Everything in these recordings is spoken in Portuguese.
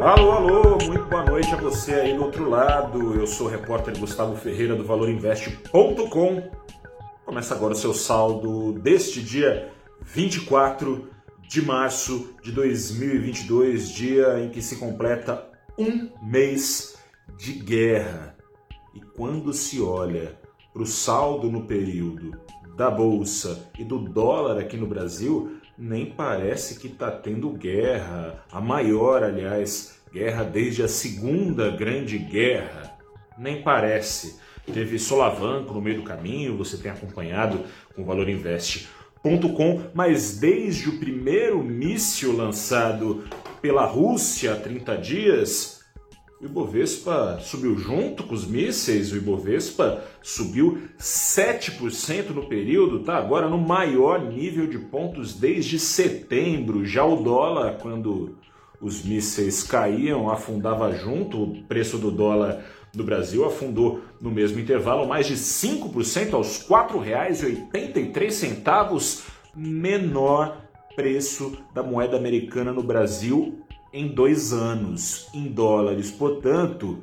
Alô, alô, muito boa noite a você aí do outro lado. Eu sou o repórter Gustavo Ferreira do ValorInvest.com. Começa agora o seu saldo deste dia 24 de março de 2022, dia em que se completa um mês de guerra. E quando se olha para o saldo no período da bolsa e do dólar aqui no Brasil, nem parece que está tendo guerra, a maior, aliás, guerra desde a Segunda Grande Guerra. Nem parece. Teve solavanco no meio do caminho, você tem acompanhado com o Valor Invest.com, mas desde o primeiro míssil lançado pela Rússia há 30 dias, o Ibovespa subiu junto com os mísseis, o Ibovespa subiu 7% no período, tá agora no maior nível de pontos desde setembro. Já o dólar, quando os mísseis caíam, afundava junto, o preço do dólar no Brasil afundou no mesmo intervalo mais de 5% aos R$ 4,83, menor preço da moeda americana no Brasil em dois anos em dólares. Portanto,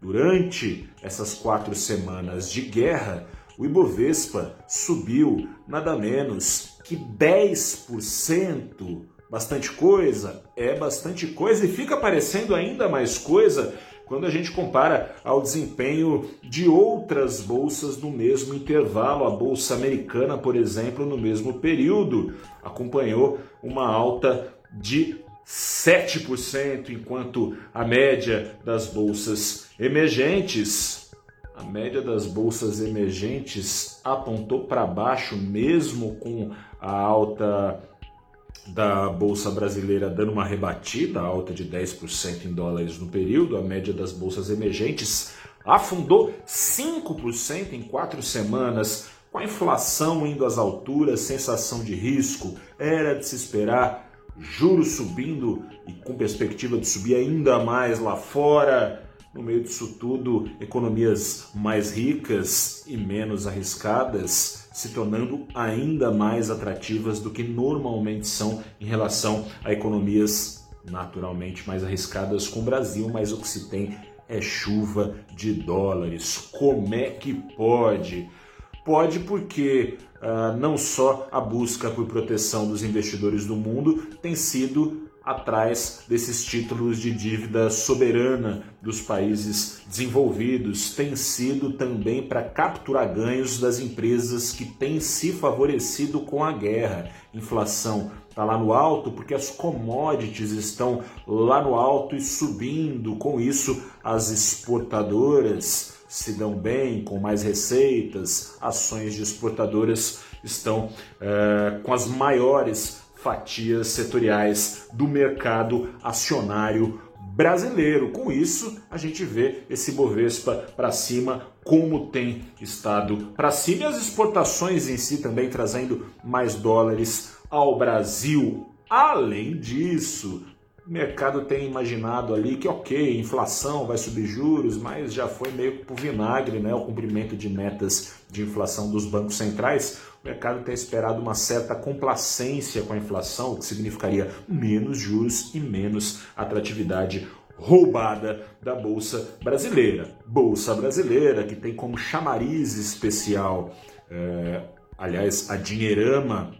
durante essas quatro semanas de guerra, o Ibovespa subiu nada menos que 10%. Bastante coisa? É bastante coisa e fica parecendo ainda mais coisa quando a gente compara ao desempenho de outras bolsas no mesmo intervalo. A bolsa americana, por exemplo, no mesmo período, acompanhou uma alta de 7%, enquanto a média das bolsas emergentes, a média das bolsas emergentes apontou para baixo, mesmo com a alta da bolsa brasileira dando uma rebatida, alta de 10% em dólares no período, a média das bolsas emergentes afundou 5% em quatro semanas. Com a inflação indo às alturas, sensação de risco, era de se esperar juros subindo e com perspectiva de subir ainda mais lá fora. No meio disso tudo, economias mais ricas e menos arriscadas se tornando ainda mais atrativas do que normalmente são em relação a economias naturalmente mais arriscadas com o Brasil, mas o que se tem é chuva de dólares. Como é que pode? Pode porque uh, não só a busca por proteção dos investidores do mundo tem sido atrás desses títulos de dívida soberana dos países desenvolvidos, tem sido também para capturar ganhos das empresas que têm se favorecido com a guerra. Inflação está lá no alto porque as commodities estão lá no alto e subindo. Com isso, as exportadoras se dão bem, com mais receitas, ações de exportadoras estão é, com as maiores fatias setoriais do mercado acionário brasileiro. Com isso, a gente vê esse Bovespa para cima, como tem estado para cima, e as exportações em si também trazendo mais dólares ao Brasil. Além disso, o mercado tem imaginado ali que, ok, inflação vai subir juros, mas já foi meio por vinagre né, o cumprimento de metas de inflação dos bancos centrais. O mercado tem esperado uma certa complacência com a inflação, o que significaria menos juros e menos atratividade roubada da Bolsa Brasileira. Bolsa Brasileira, que tem como chamariz especial, é, aliás, a Dinheirama,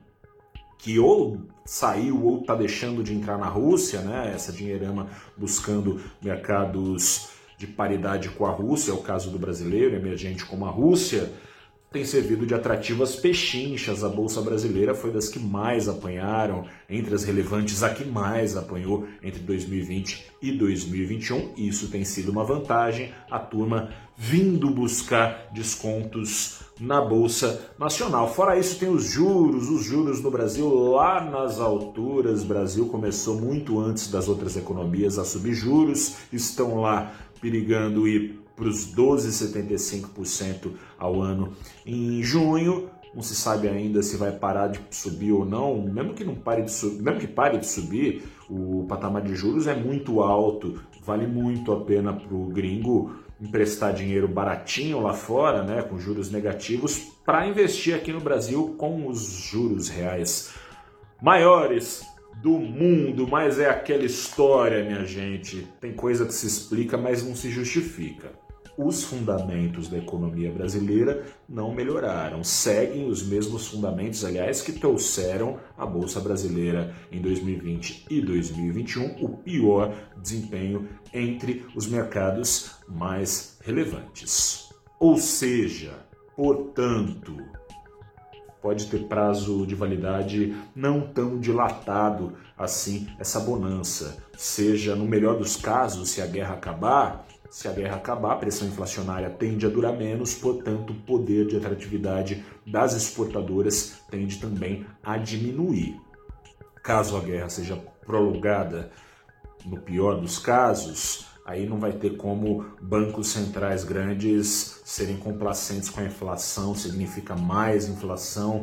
que ou saiu ou está deixando de entrar na Rússia, né? Essa dinheirama buscando mercados de paridade com a Rússia, é o caso do brasileiro, emergente como a Rússia tem servido de atrativas pechinchas. A Bolsa Brasileira foi das que mais apanharam, entre as relevantes, a que mais apanhou entre 2020 e 2021. Isso tem sido uma vantagem. A turma vindo buscar descontos na Bolsa Nacional. Fora isso, tem os juros, os juros no Brasil lá nas alturas. O Brasil começou muito antes das outras economias a subir juros, estão lá perigando ir para os 12,75% ao ano em junho. Não se sabe ainda se vai parar de subir ou não. Mesmo que não pare de subir, mesmo que pare de subir, o patamar de juros é muito alto. Vale muito a pena para o gringo emprestar dinheiro baratinho lá fora, né, com juros negativos, para investir aqui no Brasil com os juros reais maiores do mundo, mas é aquela história, minha gente. Tem coisa que se explica, mas não se justifica. Os fundamentos da economia brasileira não melhoraram, seguem os mesmos fundamentos, aliás, que trouxeram a Bolsa Brasileira em 2020 e 2021 o pior desempenho entre os mercados mais relevantes. Ou seja, portanto, pode ter prazo de validade não tão dilatado assim essa bonança. Seja, no melhor dos casos, se a guerra acabar, se a guerra acabar, a pressão inflacionária tende a durar menos, portanto, o poder de atratividade das exportadoras tende também a diminuir. Caso a guerra seja prolongada, no pior dos casos, Aí não vai ter como bancos centrais grandes serem complacentes com a inflação, significa mais inflação,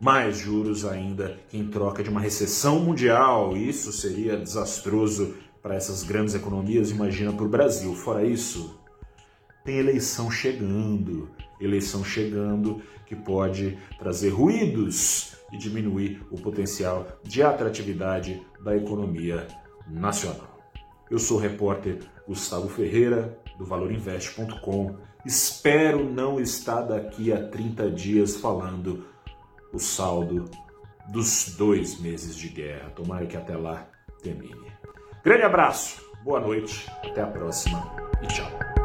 mais juros ainda em troca de uma recessão mundial. Isso seria desastroso para essas grandes economias, imagina para o Brasil. Fora isso, tem eleição chegando, eleição chegando que pode trazer ruídos e diminuir o potencial de atratividade da economia nacional. Eu sou o repórter Gustavo Ferreira, do valorinvest.com. Espero não estar daqui a 30 dias falando o saldo dos dois meses de guerra. Tomara que até lá termine. Grande abraço, boa noite, até a próxima e tchau.